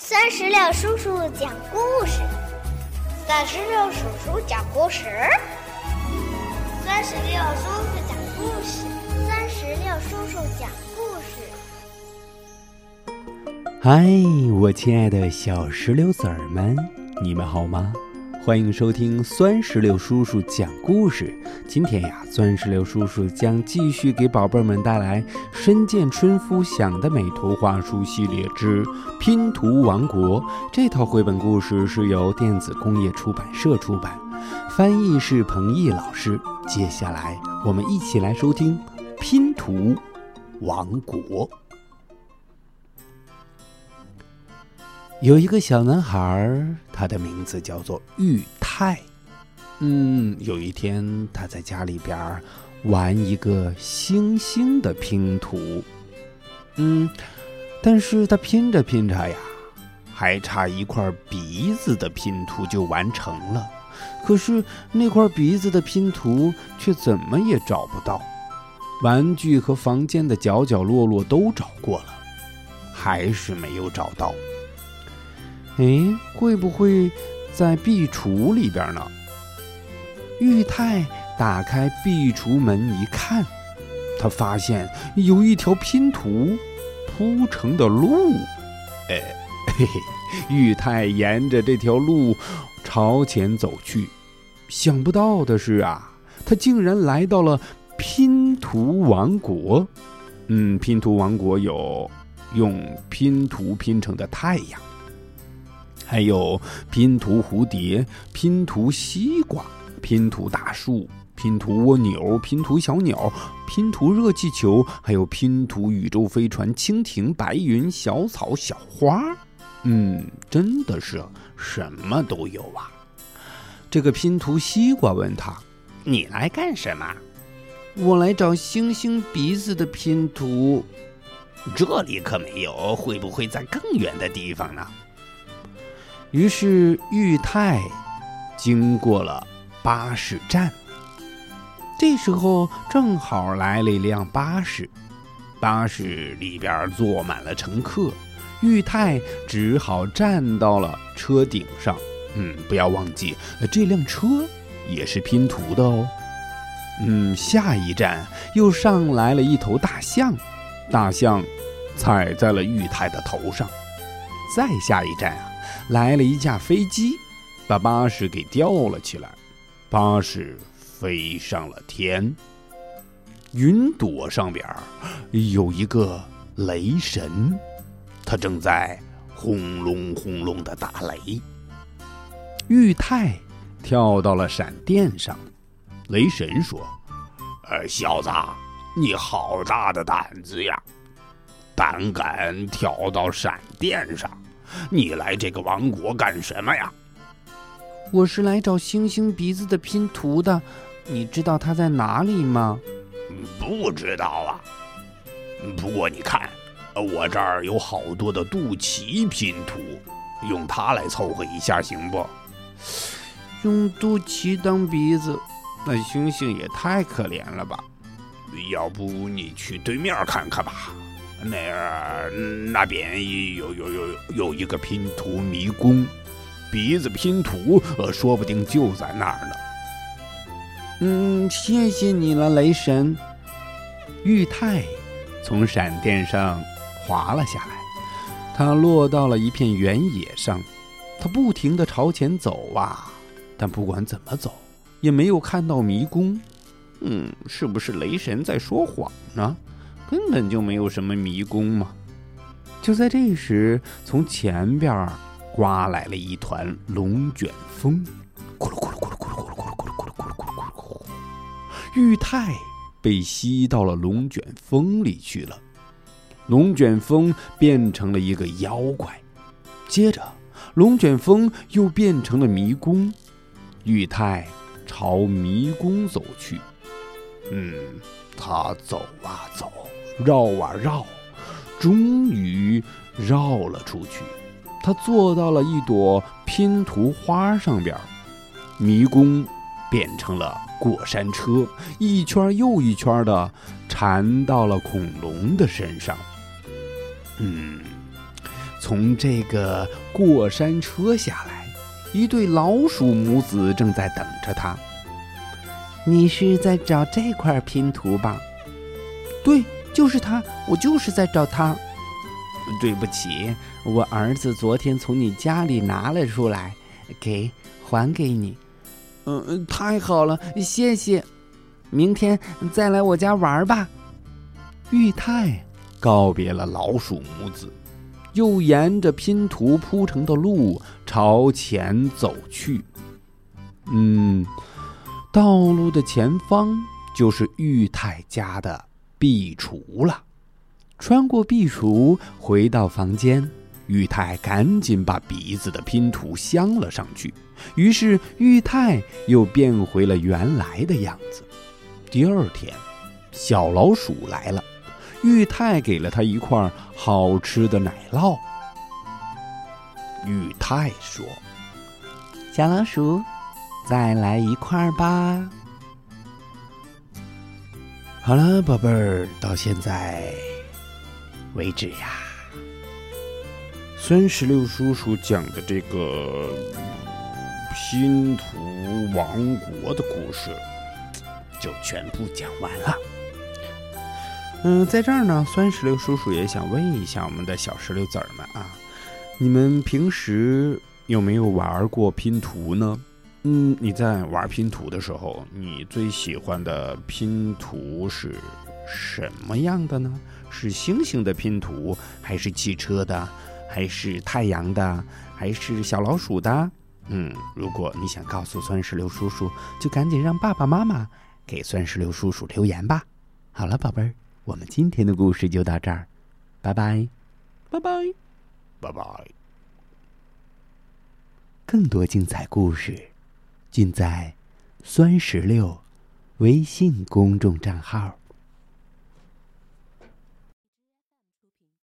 三十六叔叔讲故事，三十六叔叔讲故事，三十六叔叔讲故事，三十六叔叔讲故事。嗨，我亲爱的小石榴籽儿们，你们好吗？欢迎收听酸石榴叔叔讲故事。今天呀，酸石榴叔叔将继续给宝贝们带来《深见春夫想的美图画书系列之拼图王国》这套绘本故事是由电子工业出版社出版，翻译是彭毅老师。接下来，我们一起来收听《拼图王国》。有一个小男孩，他的名字叫做玉泰。嗯，有一天他在家里边玩一个星星的拼图。嗯，但是他拼着拼着呀，还差一块鼻子的拼图就完成了。可是那块鼻子的拼图却怎么也找不到，玩具和房间的角角落落都找过了，还是没有找到。哎，会不会在壁橱里边呢？玉泰打开壁橱门一看，他发现有一条拼图铺成的路。哎，嘿嘿，玉泰沿着这条路朝前走去。想不到的是啊，他竟然来到了拼图王国。嗯，拼图王国有用拼图拼成的太阳。还有拼图蝴蝶、拼图西瓜、拼图大树、拼图蜗牛、拼图小鸟、拼图热气球，还有拼图宇宙飞船、蜻蜓、白云、小草、小花。嗯，真的是什么都有啊！这个拼图西瓜问他：“你来干什么？”“我来找星星鼻子的拼图。”“这里可没有，会不会在更远的地方呢？”于是玉泰经过了巴士站，这时候正好来了一辆巴士，巴士里边坐满了乘客，玉泰只好站到了车顶上。嗯，不要忘记，这辆车也是拼图的哦。嗯，下一站又上来了一头大象，大象踩在了玉泰的头上。再下一站啊。来了一架飞机，把巴士给吊了起来，巴士飞上了天。云朵上边有一个雷神，他正在轰隆轰隆的打雷。玉泰跳到了闪电上，雷神说：“呃，小子，你好大的胆子呀，胆敢跳到闪电上！”你来这个王国干什么呀？我是来找星星鼻子的拼图的，你知道它在哪里吗？不知道啊。不过你看，我这儿有好多的肚脐拼图，用它来凑合一下行不？用肚脐当鼻子，那星星也太可怜了吧？要不你去对面看看吧。那儿那边有有有有一个拼图迷宫，鼻子拼图，呃，说不定就在那儿呢。嗯，谢谢你了，雷神。玉泰从闪电上滑了下来，他落到了一片原野上，他不停的朝前走啊，但不管怎么走，也没有看到迷宫。嗯，是不是雷神在说谎呢？根本就没有什么迷宫嘛！就在这时，从前边刮来了一团龙卷风，咕噜咕噜咕噜咕噜咕噜咕噜咕噜咕噜咕噜咕噜咕噜咕噜，玉泰被吸到了龙卷风里去了。龙卷风变成了一个妖怪，接着龙卷风又变成了迷宫，玉泰朝迷宫走去。嗯，他走啊走。绕啊绕，终于绕了出去。他坐到了一朵拼图花上边，迷宫变成了过山车，一圈又一圈的缠到了恐龙的身上。嗯，从这个过山车下来，一对老鼠母子正在等着他。你是在找这块拼图吧？对，就是他，我就是在找他。对不起，我儿子昨天从你家里拿了出来，给还给你。嗯，太好了，谢谢。明天再来我家玩吧。玉太告别了老鼠母子，又沿着拼图铺成的路朝前走去。嗯，道路的前方就是玉泰家的壁橱了。穿过壁橱，回到房间，玉泰赶紧把鼻子的拼图镶了上去。于是玉泰又变回了原来的样子。第二天，小老鼠来了，玉泰给了他一块好吃的奶酪。玉泰说：“小老鼠，再来一块吧。”好了，宝贝儿，到现在。为止呀！酸石榴叔叔讲的这个拼图王国的故事就全部讲完了。嗯，在这儿呢，酸石榴叔叔也想问一下我们的小石榴籽儿们啊，你们平时有没有玩过拼图呢？嗯，你在玩拼图的时候，你最喜欢的拼图是什么样的呢？是星星的拼图，还是汽车的，还是太阳的，还是小老鼠的？嗯，如果你想告诉酸石榴叔叔，就赶紧让爸爸妈妈给酸石榴叔叔留言吧。好了，宝贝儿，我们今天的故事就到这儿，拜拜，拜拜，拜拜。更多精彩故事，尽在酸石榴微信公众账号。